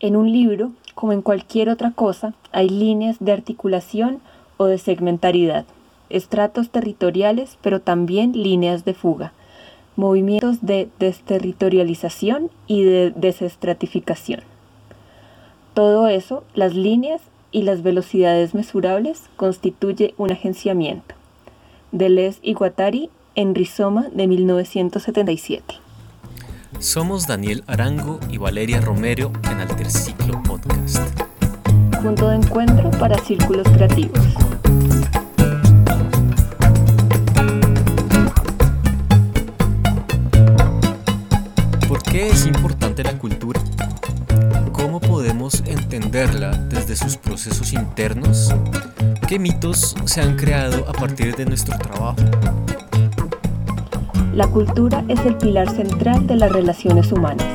En un libro, como en cualquier otra cosa, hay líneas de articulación o de segmentaridad, estratos territoriales, pero también líneas de fuga, movimientos de desterritorialización y de desestratificación. Todo eso, las líneas y las velocidades mesurables, constituye un agenciamiento. Deleuze y Guattari en Rizoma de 1977. Somos Daniel Arango y Valeria Romero en Alterciclo Podcast. Punto de encuentro para círculos creativos. ¿Por qué es importante la cultura? ¿Cómo podemos entenderla desde sus procesos internos? ¿Qué mitos se han creado a partir de nuestro trabajo? La cultura es el pilar central de las relaciones humanas.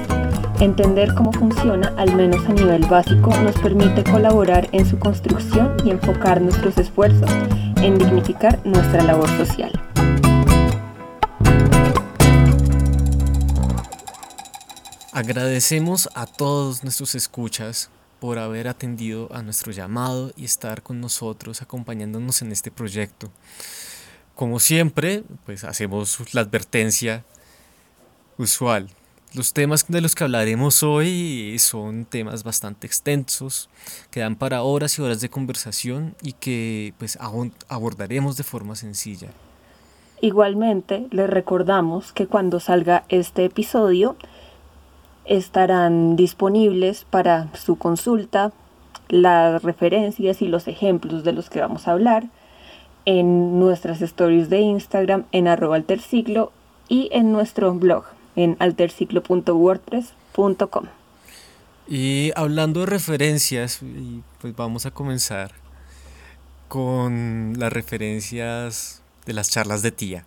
Entender cómo funciona, al menos a nivel básico, nos permite colaborar en su construcción y enfocar nuestros esfuerzos en dignificar nuestra labor social. Agradecemos a todos nuestros escuchas por haber atendido a nuestro llamado y estar con nosotros acompañándonos en este proyecto. Como siempre, pues hacemos la advertencia usual. Los temas de los que hablaremos hoy son temas bastante extensos, que dan para horas y horas de conversación y que pues abordaremos de forma sencilla. Igualmente, les recordamos que cuando salga este episodio estarán disponibles para su consulta las referencias y los ejemplos de los que vamos a hablar en nuestras stories de Instagram en arroba alterciclo y en nuestro blog en alterciclo.wordpress.com. Y hablando de referencias, pues vamos a comenzar con las referencias de las charlas de tía,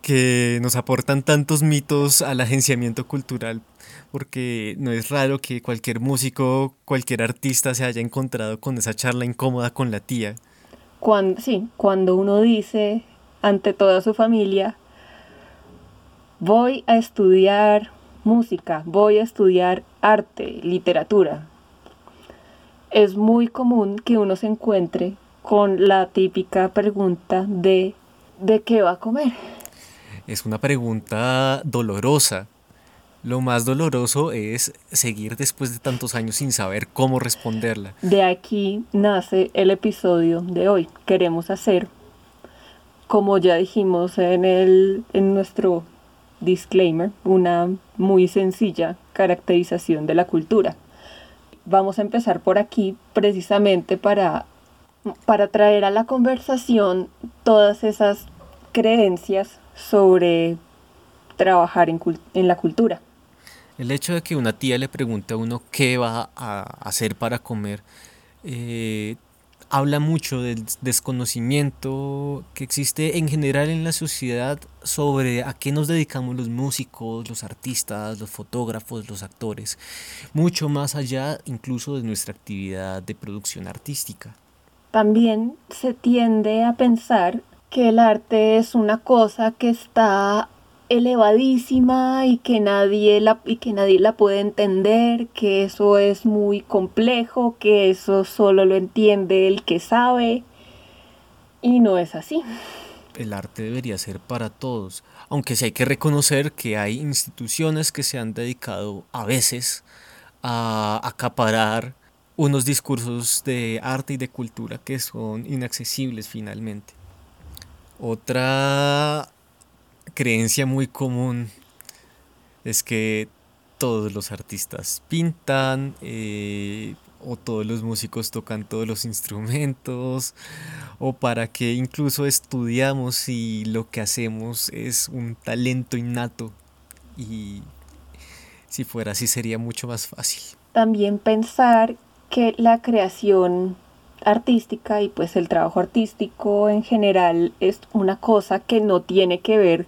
que nos aportan tantos mitos al agenciamiento cultural, porque no es raro que cualquier músico, cualquier artista se haya encontrado con esa charla incómoda con la tía cuando, sí, cuando uno dice ante toda su familia, voy a estudiar música, voy a estudiar arte, literatura, es muy común que uno se encuentre con la típica pregunta de ¿de qué va a comer? Es una pregunta dolorosa lo más doloroso es seguir después de tantos años sin saber cómo responderla. De aquí nace el episodio de hoy. Queremos hacer, como ya dijimos en, el, en nuestro disclaimer, una muy sencilla caracterización de la cultura. Vamos a empezar por aquí precisamente para, para traer a la conversación todas esas creencias sobre trabajar en, en la cultura. El hecho de que una tía le pregunte a uno qué va a hacer para comer, eh, habla mucho del desconocimiento que existe en general en la sociedad sobre a qué nos dedicamos los músicos, los artistas, los fotógrafos, los actores, mucho más allá incluso de nuestra actividad de producción artística. También se tiende a pensar que el arte es una cosa que está elevadísima y que nadie la y que nadie la puede entender, que eso es muy complejo, que eso solo lo entiende el que sabe y no es así. El arte debería ser para todos, aunque sí hay que reconocer que hay instituciones que se han dedicado a veces a acaparar unos discursos de arte y de cultura que son inaccesibles finalmente. Otra creencia muy común es que todos los artistas pintan eh, o todos los músicos tocan todos los instrumentos o para que incluso estudiamos y lo que hacemos es un talento innato y si fuera así sería mucho más fácil. También pensar que la creación artística y pues el trabajo artístico en general es una cosa que no tiene que ver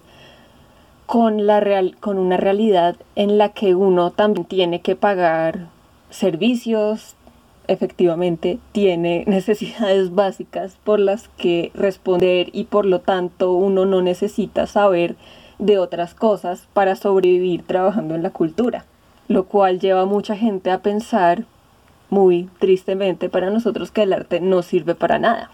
con, la real, con una realidad en la que uno también tiene que pagar servicios, efectivamente tiene necesidades básicas por las que responder y por lo tanto uno no necesita saber de otras cosas para sobrevivir trabajando en la cultura. lo cual lleva a mucha gente a pensar muy tristemente para nosotros que el arte no sirve para nada.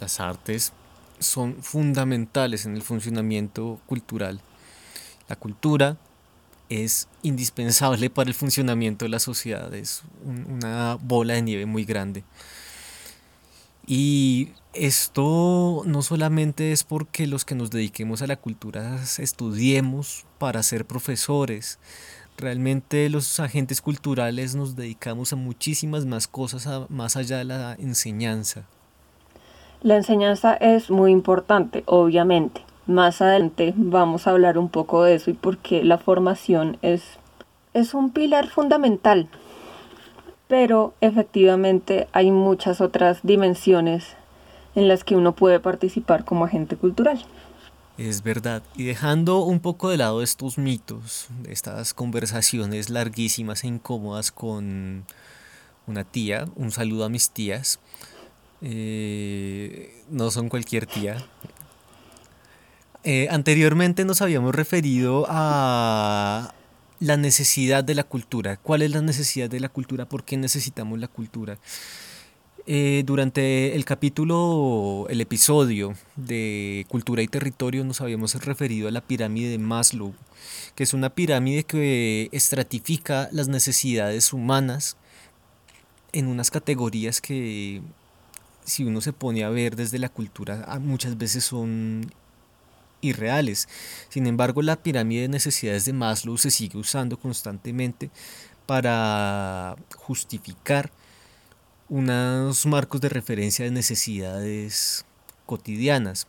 Las artes son fundamentales en el funcionamiento cultural. La cultura es indispensable para el funcionamiento de la sociedad, es una bola de nieve muy grande. Y esto no solamente es porque los que nos dediquemos a la cultura estudiemos para ser profesores, realmente los agentes culturales nos dedicamos a muchísimas más cosas más allá de la enseñanza. La enseñanza es muy importante, obviamente. Más adelante vamos a hablar un poco de eso y por qué la formación es, es un pilar fundamental. Pero efectivamente hay muchas otras dimensiones en las que uno puede participar como agente cultural. Es verdad. Y dejando un poco de lado estos mitos, estas conversaciones larguísimas e incómodas con una tía, un saludo a mis tías. Eh, no son cualquier tía, eh, anteriormente nos habíamos referido a la necesidad de la cultura. ¿Cuál es la necesidad de la cultura? ¿Por qué necesitamos la cultura? Eh, durante el capítulo, el episodio de Cultura y Territorio nos habíamos referido a la pirámide de Maslow, que es una pirámide que estratifica las necesidades humanas en unas categorías que si uno se pone a ver desde la cultura muchas veces son irreales. Sin embargo, la pirámide de necesidades de Maslow se sigue usando constantemente para justificar unos marcos de referencia de necesidades cotidianas.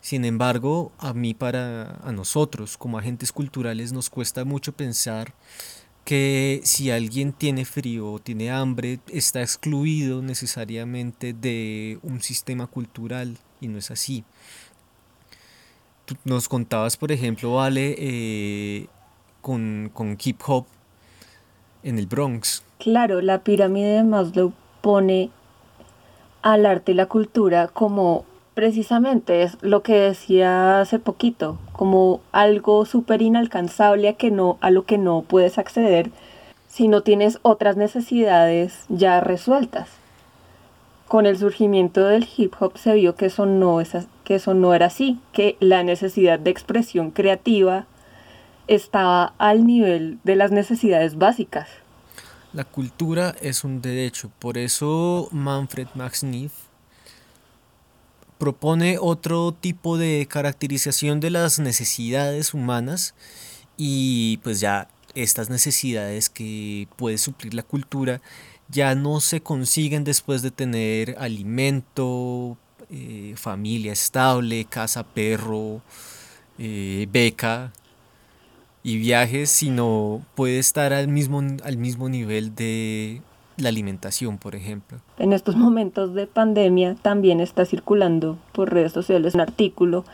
Sin embargo, a mí para a nosotros como agentes culturales nos cuesta mucho pensar que si alguien tiene frío o tiene hambre está excluido necesariamente de un sistema cultural y no es así nos contabas, por ejemplo, Vale, eh, con, con hip hop en el Bronx. Claro, la pirámide de Maslow pone al arte y la cultura como precisamente es lo que decía hace poquito, como algo súper inalcanzable a, que no, a lo que no puedes acceder si no tienes otras necesidades ya resueltas. Con el surgimiento del hip hop se vio que eso no es, que eso no era así, que la necesidad de expresión creativa estaba al nivel de las necesidades básicas. La cultura es un derecho, por eso Manfred Max Neff propone otro tipo de caracterización de las necesidades humanas y pues ya estas necesidades que puede suplir la cultura ya no se consiguen después de tener alimento, eh, familia estable, casa, perro, eh, beca y viajes, sino puede estar al mismo, al mismo nivel de la alimentación, por ejemplo. En estos momentos de pandemia también está circulando por redes sociales un artículo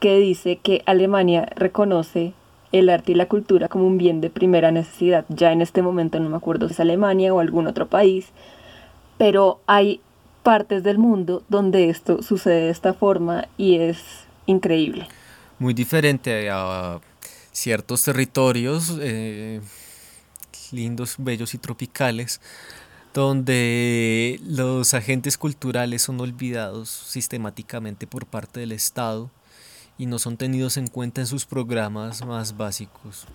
que dice que Alemania reconoce el arte y la cultura como un bien de primera necesidad. Ya en este momento no me acuerdo si es Alemania o algún otro país, pero hay partes del mundo donde esto sucede de esta forma y es increíble. Muy diferente a ciertos territorios eh, lindos, bellos y tropicales, donde los agentes culturales son olvidados sistemáticamente por parte del Estado y no son tenidos en cuenta en sus programas más básicos.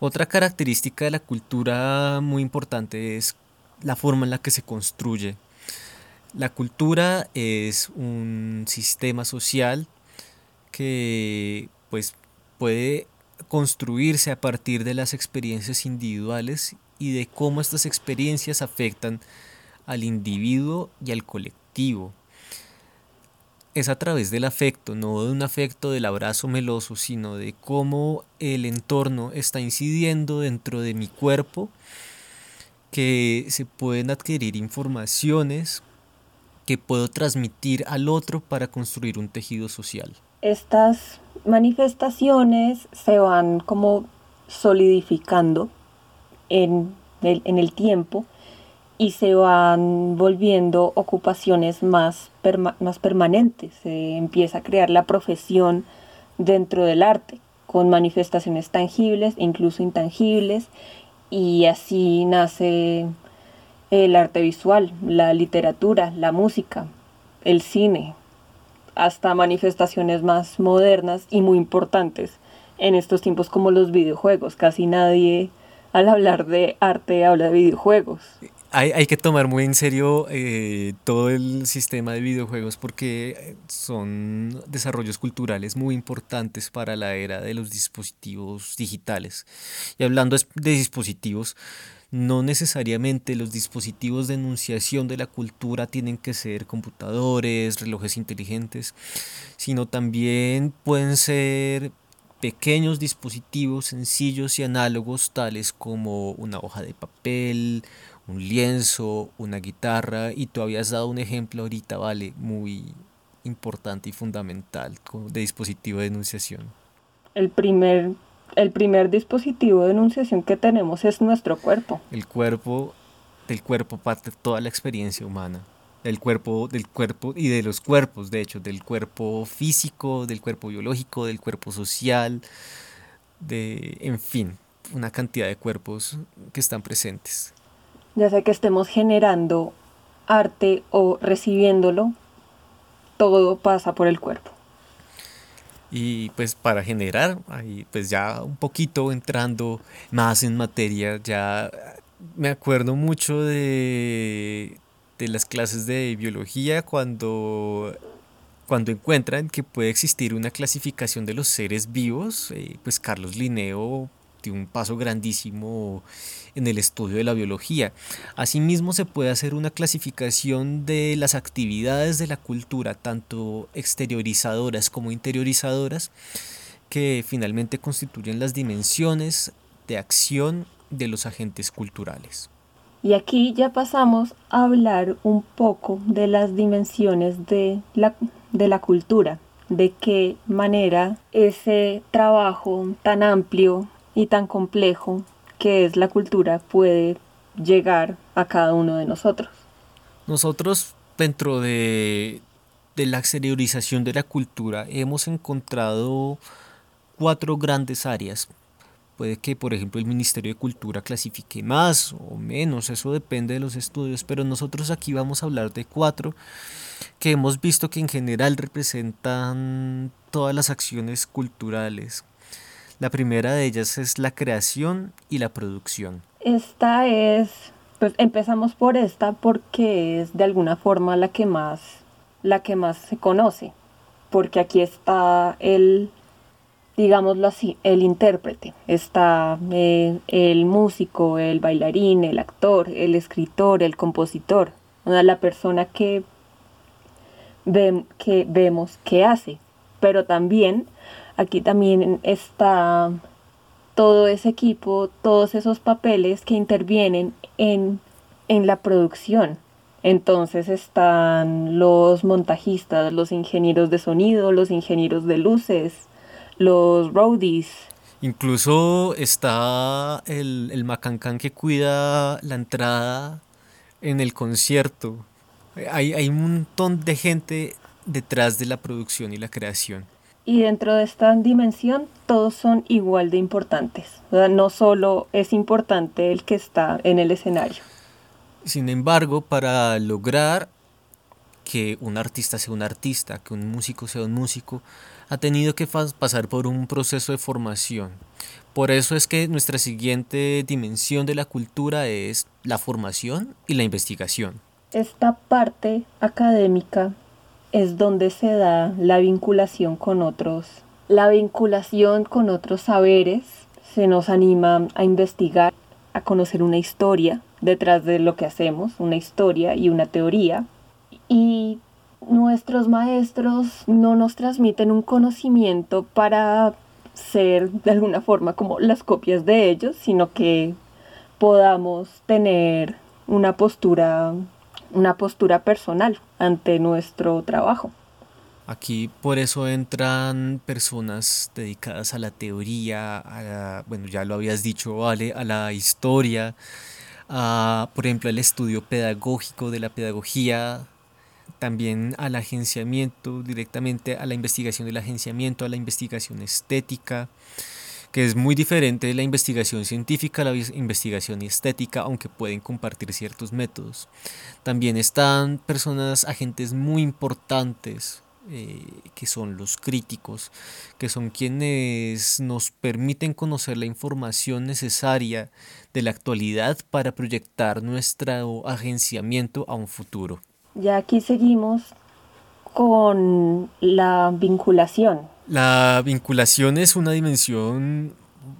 Otra característica de la cultura muy importante es la forma en la que se construye. La cultura es un sistema social que pues puede construirse a partir de las experiencias individuales y de cómo estas experiencias afectan al individuo y al colectivo. Es a través del afecto, no de un afecto del abrazo meloso, sino de cómo el entorno está incidiendo dentro de mi cuerpo, que se pueden adquirir informaciones que puedo transmitir al otro para construir un tejido social. Estas manifestaciones se van como solidificando en el, en el tiempo y se van volviendo ocupaciones más, más permanentes. Se empieza a crear la profesión dentro del arte, con manifestaciones tangibles e incluso intangibles, Y así nace el arte visual, la literatura, la música, el cine, hasta manifestaciones más modernas y muy importantes en estos tiempos como los videojuegos. Casi nadie al hablar de arte habla de videojuegos. Hay, que tomar muy en serio eh, todo el sistema de videojuegos porque son desarrollos culturales muy importantes para la era de los dispositivos digitales. Y hablando de dispositivos, no necesariamente los dispositivos de enunciación de la cultura tienen que ser computadores, relojes inteligentes, sino también pueden ser pequeños dispositivos sencillos y análogos tales como una hoja de papel, un lienzo, una guitarra y tú habías dado un ejemplo ahorita, vale, muy importante y fundamental de dispositivo de enunciación. El primer, el primer dispositivo de enunciación que tenemos es nuestro cuerpo. El cuerpo, del cuerpo parte toda la experiencia humana del cuerpo, del cuerpo y de los cuerpos, de hecho, del cuerpo físico, del cuerpo biológico, del cuerpo social, de, en fin, una cantidad de cuerpos que están presentes. Ya sea que estemos generando arte o recibiéndolo, todo pasa por el cuerpo. Y pues para generar, ahí pues ya un poquito entrando más en materia, ya me acuerdo mucho de de las clases de biología cuando, cuando encuentran que puede existir una clasificación de los seres vivos, eh, pues Carlos Linneo un paso grandísimo en el estudio de la biología. Asimismo se puede hacer una clasificación de las actividades de la cultura, tanto exteriorizadoras como interiorizadoras, que finalmente constituyen las dimensiones de acción de los agentes culturales. Y aquí ya pasamos a hablar un poco de las dimensiones de la, de la cultura, de qué manera ese trabajo tan amplio y tan complejo que es la cultura puede llegar a cada uno de nosotros. Nosotros dentro de, de la exteriorización de la cultura hemos encontrado cuatro grandes áreas Puede que, por ejemplo, el Ministerio de Cultura clasifique más o menos, eso depende de los estudios, pero nosotros aquí vamos a hablar de cuatro que hemos visto que en general representan todas las acciones culturales. La primera de ellas es la creación y la producción. Esta es, pues empezamos por esta porque es de alguna forma la que más, la que más se conoce, porque aquí está el digámoslo así, el intérprete. Está eh, el músico, el bailarín, el actor, el escritor, el compositor. la persona que, que vemos que hace. Pero también, aquí también está todo ese equipo, todos esos papeles que intervienen en, en la producción. Entonces están los montajistas, los ingenieros de sonido, los ingenieros de luces, los roadies. Incluso está el, el macancán que cuida la entrada en el concierto. Hay, hay un montón de gente detrás de la producción y la creación. Y dentro de esta dimensión todos son igual de importantes. no solo es importante el que está en el escenario. Sin embargo, para lograr que un artista sea un artista, que un músico sea un músico, ha tenido que pasar por un proceso de formación. Por eso es que nuestra siguiente dimensión de la cultura es la formación y la investigación. Esta parte académica es donde se da la vinculación con otros, la vinculación con otros saberes, se nos anima a investigar, a conocer una historia detrás de lo que hacemos, una historia y una teoría, y nuestros maestros no nos transmiten un conocimiento para ser de alguna forma como las copias de ellos, sino que podamos tener una postura, una postura personal ante nuestro trabajo. Aquí por eso entran personas dedicadas a la teoría, a bueno, ya lo habías dicho, vale, a la historia, a, por ejemplo, al estudio pedagógico de la pedagogía, también al agenciamiento, directamente a la investigación del agenciamiento, a la investigación estética, que es muy diferente de la investigación científica, la investigación estética, aunque pueden compartir ciertos métodos. También están personas, agentes muy importantes, eh, que son los críticos, que son quienes nos permiten conocer la información necesaria de la actualidad para proyectar nuestro agenciamiento a un futuro. Ya aquí seguimos con la vinculación. La vinculación es una dimensión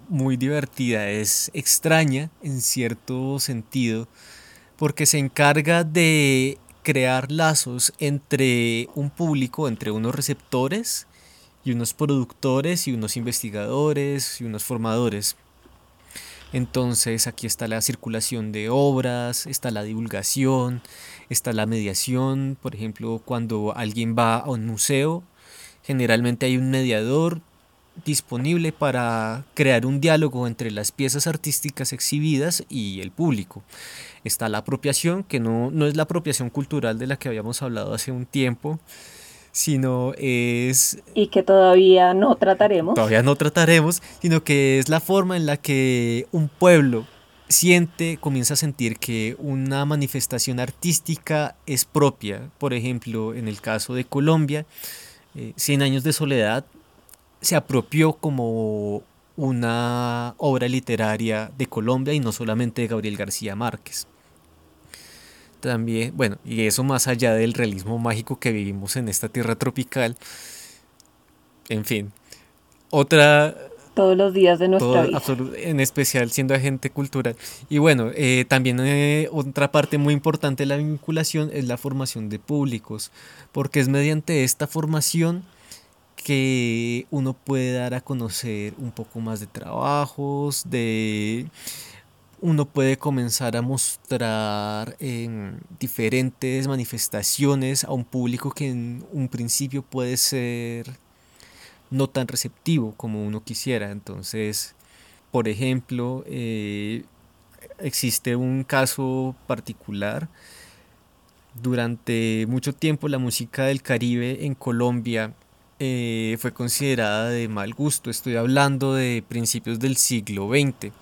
muy divertida, es extraña en cierto sentido, porque se encarga de crear lazos entre un público, entre unos receptores y unos productores y unos investigadores y unos formadores. Entonces aquí está la circulación de obras, está la divulgación, está la mediación. Por ejemplo, cuando alguien va a un museo, generalmente hay un mediador disponible para crear un diálogo entre las piezas artísticas exhibidas y el público. Está la apropiación, que no, no es la apropiación cultural de la que habíamos hablado hace un tiempo, sino es... Y que todavía no trataremos. Todavía no trataremos, sino que es la forma en la que un pueblo siente, comienza a sentir que una manifestación artística es propia. Por ejemplo, en el caso de Colombia, eh, Cien años de soledad se apropió como una obra literaria de Colombia y no solamente de Gabriel García Márquez. También, bueno, y eso más allá del realismo mágico que vivimos en esta tierra tropical. En fin, otra... Todos los días de nuestra vida. En especial siendo agente cultural. Y bueno, eh, también eh, otra parte muy importante de la vinculación es la formación de públicos, porque es mediante esta formación que uno puede dar a conocer un poco más de trabajos, de uno puede comenzar a mostrar en diferentes manifestaciones a un público que en un principio puede ser no tan receptivo como uno quisiera. Entonces, por ejemplo, eh, existe un caso particular. Durante mucho tiempo la música del Caribe en Colombia eh, fue considerada de mal gusto. Estoy hablando de principios del siglo XX.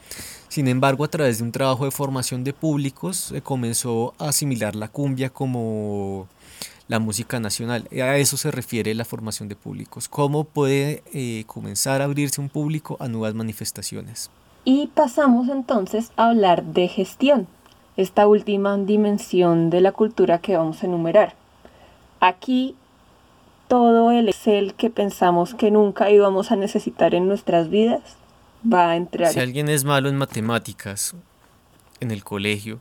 Sin embargo, a través de un trabajo de formación de públicos, se comenzó a asimilar la cumbia como la música nacional. A eso se refiere la formación de públicos. ¿Cómo puede eh, comenzar a abrirse un público a nuevas manifestaciones? Y pasamos entonces a hablar de gestión, esta última dimensión de la cultura que vamos a enumerar. Aquí todo el Excel que pensamos que nunca íbamos a necesitar en nuestras vidas va a entrar. Si alguien es malo en matemáticas, en el colegio,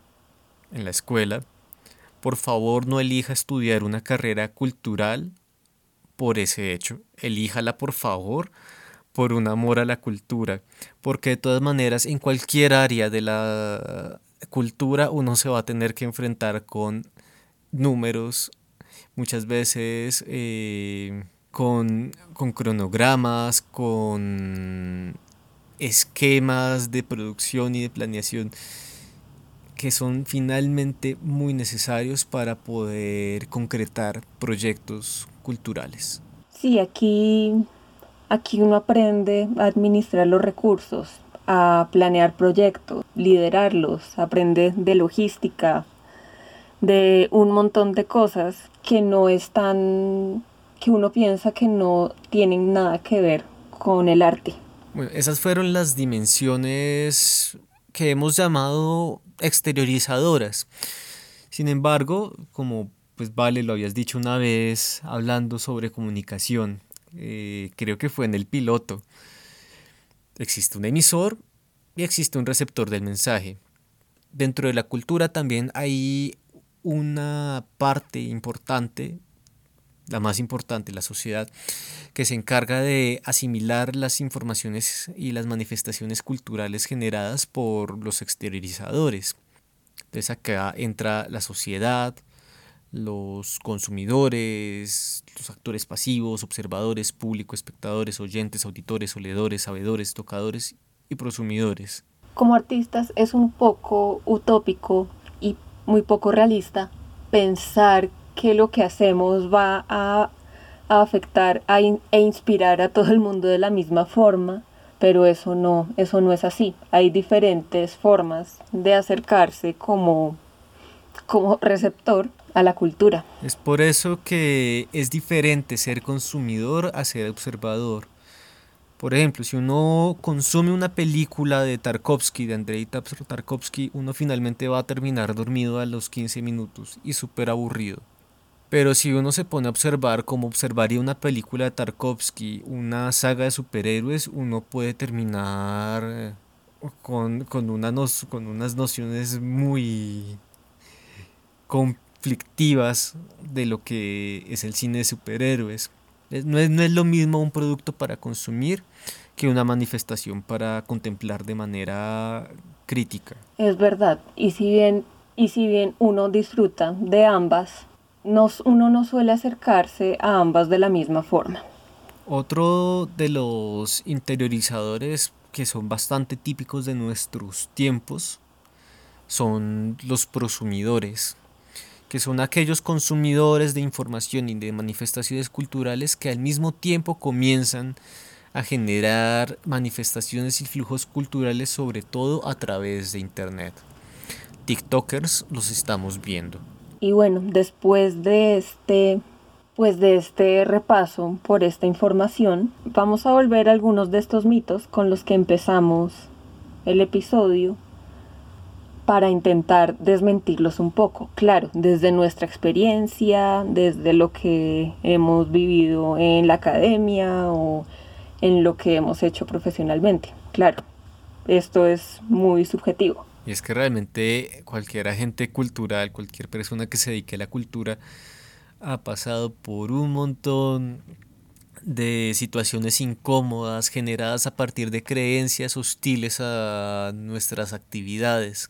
en la escuela, por favor no elija estudiar una carrera cultural por ese hecho. Elíjala, por favor, por un amor a la cultura. Porque de todas maneras, en cualquier área de la cultura uno se va a tener que enfrentar con números, muchas veces eh, con, cronogramas, con esquemas de producción y de planeación que son finalmente muy necesarios para poder concretar proyectos culturales. Sí, aquí, aquí uno aprende a administrar los recursos, a planear proyectos, liderarlos, aprende de logística, de un montón de cosas que no están, que uno piensa que no tienen nada que ver con el arte. Bueno, esas fueron las dimensiones que hemos llamado exteriorizadoras. Sin embargo, como pues vale, lo habías dicho una vez hablando sobre comunicación, eh, creo que fue en el piloto. Existe un emisor y existe un receptor del mensaje. Dentro de la cultura también hay una parte importante, la más importante, la sociedad, que se encarga de asimilar las informaciones y las manifestaciones culturales generadas por los exteriorizadores. Entonces acá entra la sociedad, los consumidores, los actores pasivos, observadores, público, espectadores, oyentes, auditores, oledores, sabedores, tocadores y prosumidores. Como artistas es un poco utópico y muy poco realista pensar que lo que hacemos va a, afectar e inspirar a todo el mundo de la misma forma, pero eso no, eso no es así. Hay diferentes formas de acercarse como, como receptor a la cultura. Es por eso que es diferente ser consumidor a ser observador. Por ejemplo, si uno consume una película de Tarkovsky, de Andrei Tarkovsky, uno finalmente va a terminar dormido a los 15 minutos y súper aburrido. Pero si uno se pone a observar como observaría una película de Tarkovsky, una saga de superhéroes, uno puede terminar eh, con, con, con unas nociones muy conflictivas de lo que es el cine de superhéroes. No es, no es lo mismo un producto para consumir que una manifestación para contemplar de manera crítica. Es verdad, y si bien, y si bien uno disfruta de ambas, uno no suele acercarse a ambas de la misma forma. Otro de los interiorizadores que son bastante típicos de nuestros tiempos son los prosumidores, que son aquellos consumidores de información y de manifestaciones culturales que al mismo tiempo comienzan a generar manifestaciones y flujos culturales sobre todo a través de Internet. TikTokers los estamos viendo. Y bueno, después de este pues de este repaso por esta información, vamos a volver a algunos de estos mitos con los que empezamos el episodio para intentar desmentirlos un poco. Claro, desde nuestra experiencia, desde lo que hemos vivido en la academia o en lo que hemos hecho profesionalmente. Claro, esto es muy subjetivo. Y es que realmente cualquier agente cultural, cualquier persona que se dedique a la cultura, ha pasado por un montón de situaciones incómodas generadas a partir de creencias hostiles a nuestras actividades.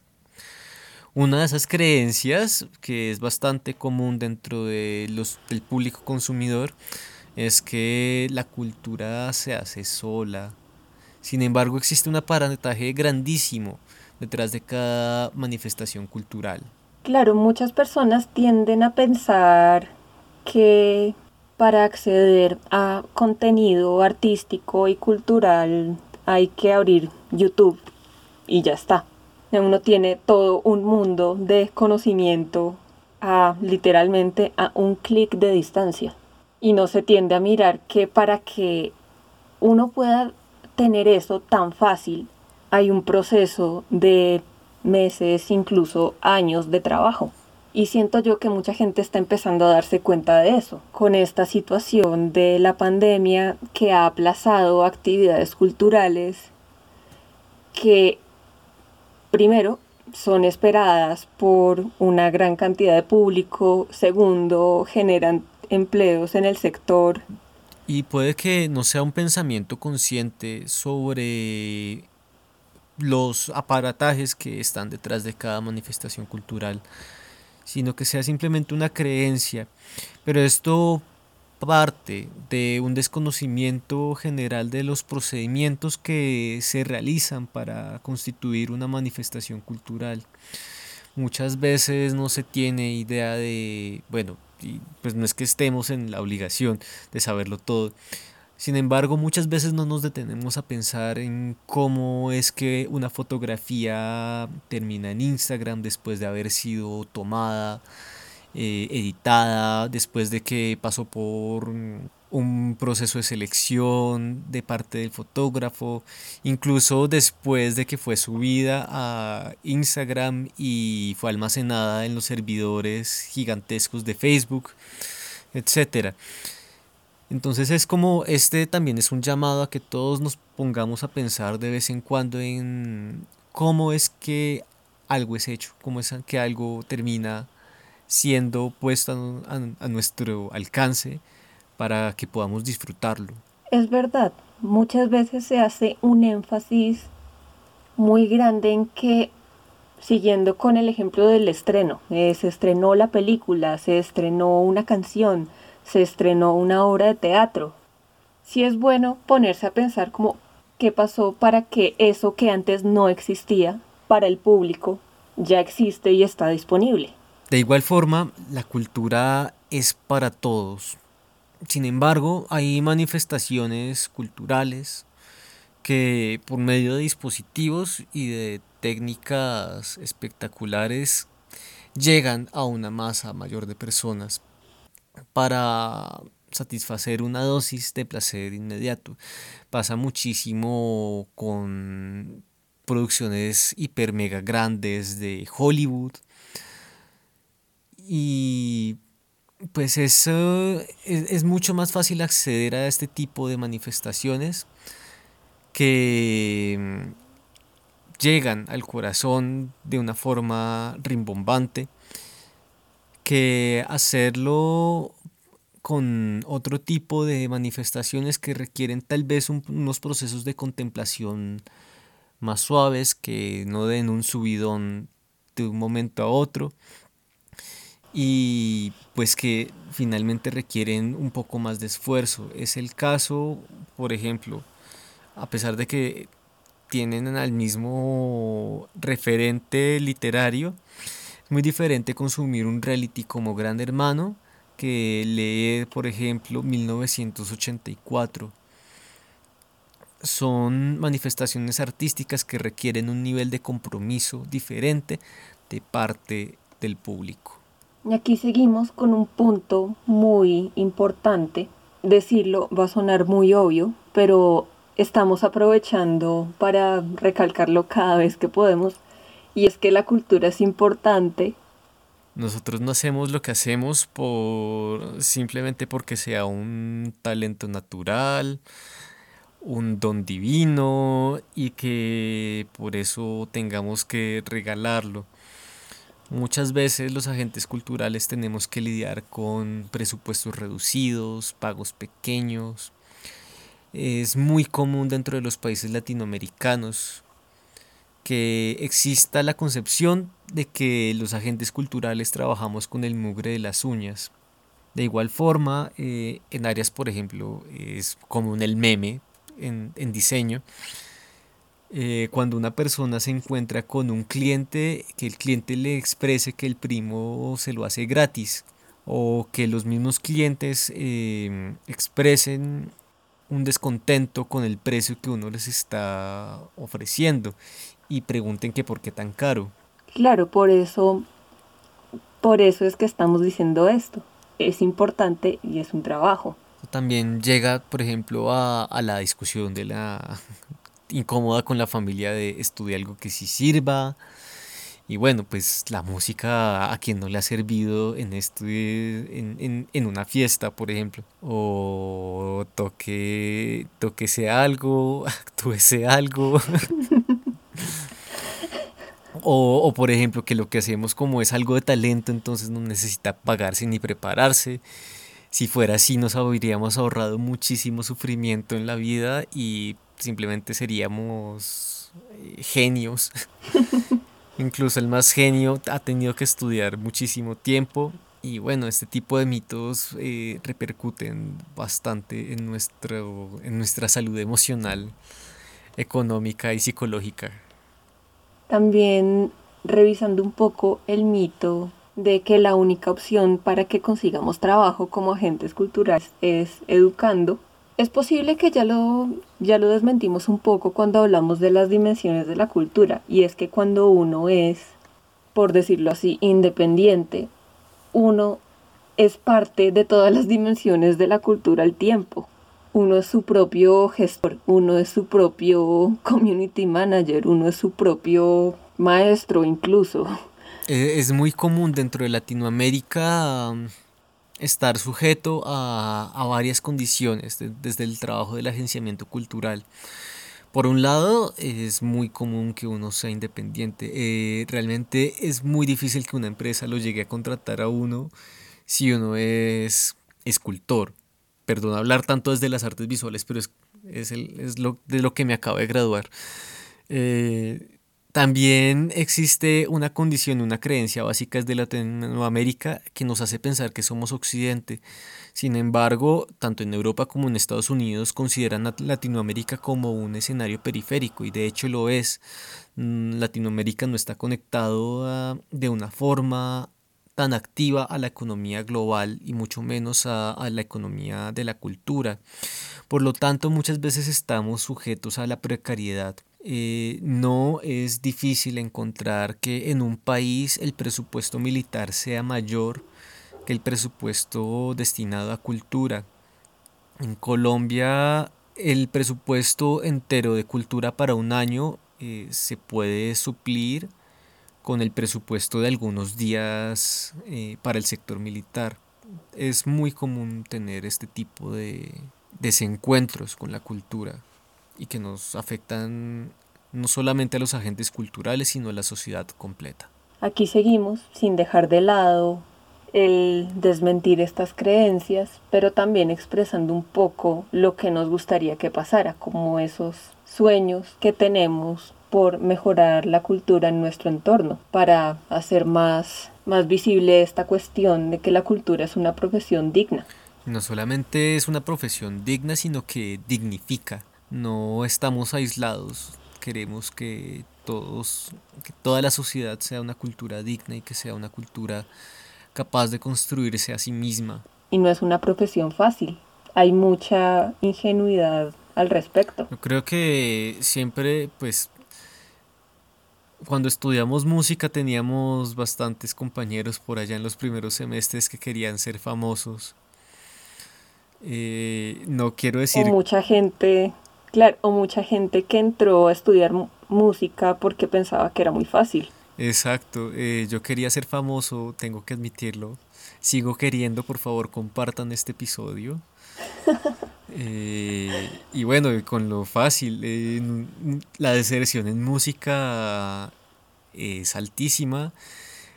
Una de esas creencias, que es bastante común dentro de los, del público consumidor, es que la cultura se hace sola. Sin embargo, existe un aparataje grandísimo detrás de cada manifestación cultural. Claro, muchas personas tienden a pensar que para acceder a contenido artístico y cultural hay que abrir YouTube y ya está. Uno tiene todo un mundo de conocimiento a literalmente a un clic de distancia. Y no se tiende a mirar que para que uno pueda tener eso tan fácil hay un proceso de meses, incluso años de trabajo. Y siento yo que mucha gente está empezando a darse cuenta de eso, con esta situación de la pandemia que ha aplazado actividades culturales que, primero, son esperadas por una gran cantidad de público, segundo, generan empleos en el sector. Y puede que no sea un pensamiento consciente sobre los aparatajes que están detrás de cada manifestación cultural, sino que sea simplemente una creencia. Pero esto parte de un desconocimiento general de los procedimientos que se realizan para constituir una manifestación cultural. Muchas veces no se tiene idea de, bueno, pues no es que estemos en la obligación de saberlo todo, sin embargo, muchas veces no nos detenemos a pensar en cómo es que una fotografía termina en Instagram después de haber sido tomada, eh, editada, después de que pasó por un proceso de selección de parte del fotógrafo, incluso después de que fue subida a Instagram y fue almacenada en los servidores gigantescos de Facebook, etcétera. Entonces es como este también es un llamado a que todos nos pongamos a pensar de vez en cuando en cómo es que algo es hecho, cómo es que algo termina siendo puesto a, nuestro alcance para que podamos disfrutarlo. Es verdad, muchas veces se hace un énfasis muy grande en que, siguiendo con el ejemplo del estreno, eh, se estrenó la película, se estrenó una canción, se estrenó una obra de teatro. Si es bueno ponerse a pensar como qué pasó para que eso que antes no existía para el público ya existe y está disponible. De igual forma, la cultura es para todos. Sin embargo, hay manifestaciones culturales que por medio de dispositivos y de técnicas espectaculares llegan a una masa mayor de personas para satisfacer una dosis de placer inmediato. Pasa muchísimo con producciones hiper mega grandes de Hollywood. Y pues eso es, mucho más fácil acceder a este tipo de manifestaciones que mm, llegan al corazón de una forma rimbombante que hacerlo con otro tipo de manifestaciones que requieren tal vez unos procesos de contemplación más suaves que no den un subidón de un momento a otro y pues que finalmente requieren un poco más de esfuerzo. Es el caso, por ejemplo, a pesar de que tienen al mismo referente literario, muy diferente consumir un reality como Gran Hermano que lee, por ejemplo, 1984. Son manifestaciones artísticas que requieren un nivel de compromiso diferente de parte del público. Y aquí seguimos con un punto muy importante. Decirlo va a sonar muy obvio, pero estamos aprovechando para recalcarlo cada vez que podemos y es que la cultura es importante. Nosotros no hacemos lo que hacemos por simplemente porque sea un talento natural, un don divino y que por eso tengamos que regalarlo. Muchas veces los agentes culturales tenemos que lidiar con presupuestos reducidos, pagos pequeños. Es muy común dentro de los países latinoamericanos que exista la concepción de que los agentes culturales trabajamos con el mugre de las uñas. De igual forma, eh, en áreas, por ejemplo, es común el meme en, diseño. Eh, cuando una persona se encuentra con un cliente, que el cliente le exprese que el primo se lo hace gratis o que los mismos clientes eh, expresen un descontento con el precio que uno les está ofreciendo y pregunten que por qué tan caro. Claro, por eso, por eso es que estamos diciendo esto. Es importante y es un trabajo. También llega, por ejemplo, a, la discusión de la incómoda con la familia de estudiar algo que sí sirva. Y bueno, pues la música a quien no le ha servido en esto en, en, una fiesta, por ejemplo. O toque, toquese algo, actúese algo. O, por ejemplo, que lo que hacemos como es algo de talento, entonces no necesita pagarse ni prepararse. Si fuera así, nos habríamos ahorrado muchísimo sufrimiento en la vida y simplemente seríamos eh, genios. Incluso el más genio ha tenido que estudiar muchísimo tiempo y bueno, este tipo de mitos eh, repercuten bastante en, nuestro, en nuestra salud emocional, económica y psicológica. También revisando un poco el mito de que la única opción para que consigamos trabajo como agentes culturales es educando. Es posible que ya lo, ya lo desmentimos un poco cuando hablamos de las dimensiones de la cultura, y es que cuando uno es, por decirlo así, independiente, uno es parte de todas las dimensiones de la cultura al tiempo uno es su propio gestor, uno es su propio community manager, uno es su propio maestro incluso. Eh, es muy común dentro de Latinoamérica um, estar sujeto a, varias condiciones desde el trabajo del agenciamiento cultural. Por un lado, es muy común que uno sea independiente. Eh, realmente es muy difícil que una empresa lo llegue a contratar a uno si uno es escultor perdón hablar tanto desde las artes visuales, pero es, es, el, es lo, de lo que me acabo de graduar. Eh, también existe una condición, una creencia básica de Latinoamérica que nos hace pensar que somos Occidente. Sin embargo, tanto en Europa como en Estados Unidos consideran a Latinoamérica como un escenario periférico y de hecho lo es. Mm, Latinoamérica no está conectado de una forma tan activa a la economía global y mucho menos a, la economía de la cultura. Por lo tanto, muchas veces estamos sujetos a la precariedad. Eh, no es difícil encontrar que en un país el presupuesto militar sea mayor que el presupuesto destinado a cultura. En Colombia el presupuesto entero de cultura para un año eh, se puede suplir con el presupuesto de algunos días eh, para el sector militar. Es muy común tener este tipo de desencuentros con la cultura y que nos afectan no solamente a los agentes culturales, sino a la sociedad completa. Aquí seguimos sin dejar de lado el desmentir estas creencias, pero también expresando un poco lo que nos gustaría que pasara, como esos sueños que tenemos por mejorar la cultura en nuestro entorno, para hacer más, más visible esta cuestión de que la cultura es una profesión digna. No solamente es una profesión digna, sino que dignifica. No estamos aislados. Queremos que todos, que toda la sociedad sea una cultura digna y que sea una cultura capaz de construirse a sí misma. Y no es una profesión fácil. Hay mucha ingenuidad al respecto. Yo creo que siempre, pues, cuando estudiamos música teníamos bastantes compañeros por allá en los primeros semestres que querían ser famosos. Eh, no quiero decir... O mucha gente, claro, o mucha gente que entró a estudiar música porque pensaba que era muy fácil. Exacto, eh, yo quería ser famoso, tengo que admitirlo. Sigo queriendo, por favor, compartan este episodio. Eh, y bueno, con lo fácil, la deserción en música es altísima.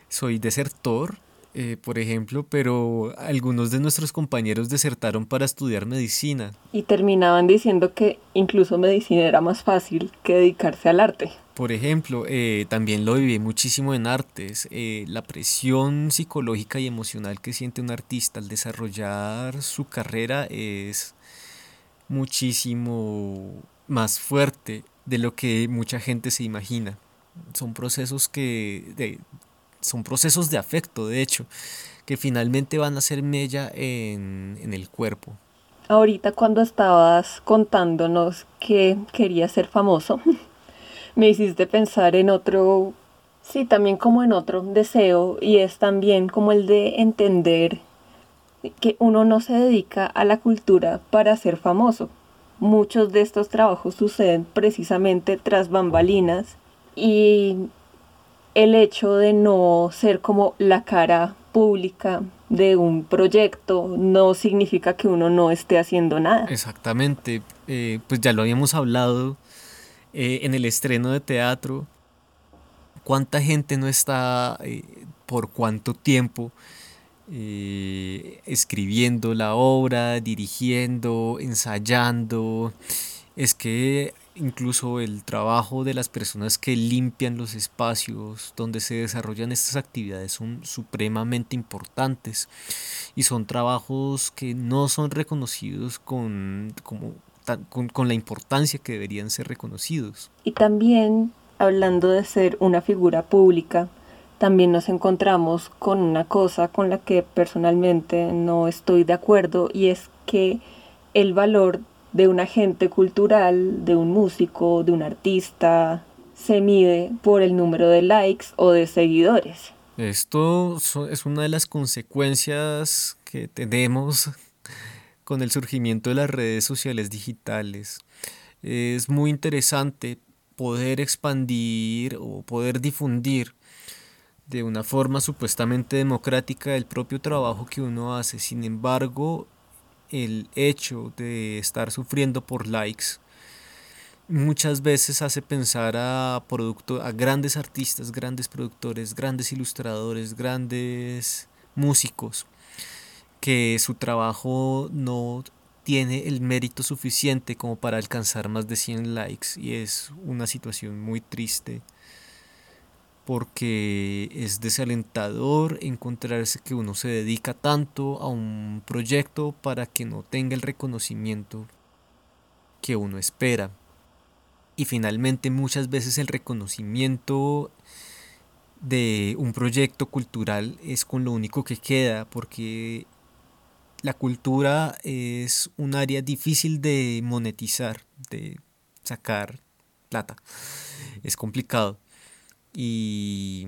Soy desertor, eh, por ejemplo, pero algunos de nuestros compañeros desertaron para estudiar medicina. Y terminaban diciendo que incluso medicina era más fácil que dedicarse al arte. Por ejemplo, eh, también lo viví muchísimo en artes, eh, la presión psicológica y emocional que siente un artista al desarrollar su carrera es muchísimo más fuerte de lo que mucha gente se imagina. Son procesos que son procesos de afecto, de hecho, que finalmente van a ser mella en, en el cuerpo. Ahorita cuando estabas contándonos que querías ser famoso, me hiciste pensar en otro, sí, también como en otro deseo, y es también como el de entender que uno no se dedica a la cultura para ser famoso. Muchos de estos trabajos suceden precisamente tras bambalinas y el hecho de no ser como la cara pública de un proyecto no significa que uno no esté haciendo nada. Exactamente, eh, pues ya lo habíamos hablado eh, en el estreno de teatro, cuánta gente no está eh, por cuánto tiempo escribiendo la obra, dirigiendo, ensayando. Es que incluso el trabajo de las personas que limpian los espacios donde se desarrollan estas actividades son supremamente importantes y son trabajos que no son reconocidos con, como, con, con la importancia que deberían ser reconocidos. Y también, hablando de ser una figura pública, también nos encontramos con una cosa con la que personalmente no estoy de acuerdo y es que el valor de un agente cultural, de un músico, de un artista, se mide por el número de likes o de seguidores. Esto es una de las consecuencias que tenemos con el surgimiento de las redes sociales digitales. Es muy interesante poder expandir o poder difundir de una forma supuestamente democrática el propio trabajo que uno hace. Sin embargo, el hecho de estar sufriendo por likes muchas veces hace pensar a, producto, a grandes artistas, grandes productores, grandes ilustradores, grandes músicos, que su trabajo no tiene el mérito suficiente como para alcanzar más de 100 likes y es una situación muy triste porque es desalentador encontrarse que uno se dedica tanto a un proyecto para que no tenga el reconocimiento que uno espera. Y finalmente muchas veces el reconocimiento de un proyecto cultural es con lo único que queda porque la cultura es un área difícil de monetizar, de sacar plata. Es complicado. Y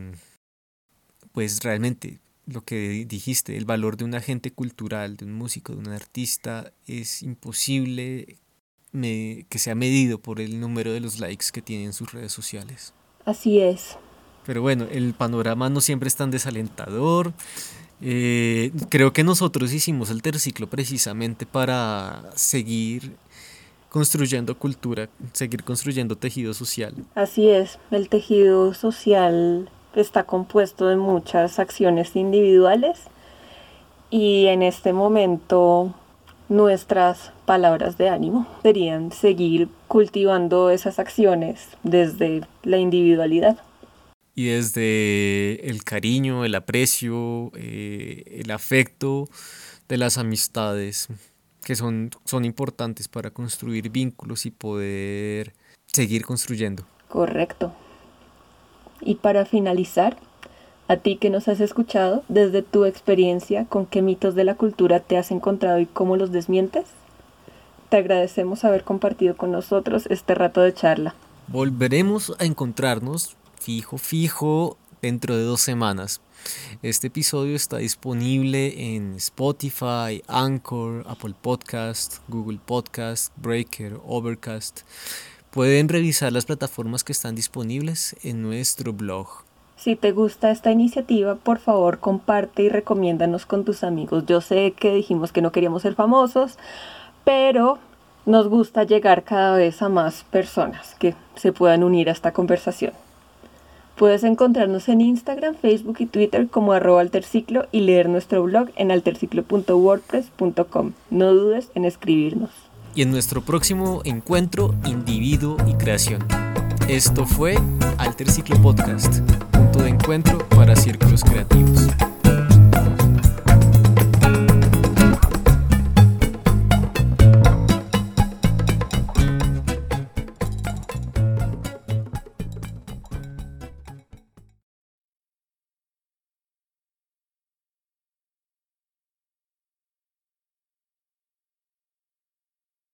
pues realmente lo que dijiste, el valor de un agente cultural, de un músico, de un artista, es imposible que sea medido por el número de los likes que tiene en sus redes sociales. Así es. Pero bueno, el panorama no siempre es tan desalentador. Eh, creo que nosotros hicimos el terciclo precisamente para seguir construyendo cultura, seguir construyendo tejido social. Así es, el tejido social está compuesto de muchas acciones individuales y en este momento nuestras palabras de ánimo serían seguir cultivando esas acciones desde la individualidad. Y desde el cariño, el aprecio, eh, el afecto de las amistades, que son, son importantes para construir vínculos y poder seguir construyendo. Correcto. Y para finalizar, a ti que nos has escuchado, desde tu experiencia, ¿con qué mitos de la cultura te has encontrado y cómo los desmientes? Te agradecemos haber compartido con nosotros este rato de charla. Volveremos a encontrarnos fijo, fijo, dentro de dos semanas. Este episodio está disponible en Spotify, Anchor, Apple Podcast, Google Podcast, Breaker, Overcast. Pueden revisar las plataformas que están disponibles en nuestro blog. Si te gusta esta iniciativa, por favor comparte y recomiéndanos con tus amigos. Yo sé que dijimos que no queríamos ser famosos, pero nos gusta llegar cada vez a más personas que se puedan unir a esta conversación. Puedes encontrarnos en Instagram, Facebook y Twitter como arroba alterciclo y leer nuestro blog en alterciclo.wordpress.com. No dudes en escribirnos y en nuestro próximo encuentro Individuo y Creación. Esto fue Alter Ciclo Podcast, punto de encuentro para círculos creativos.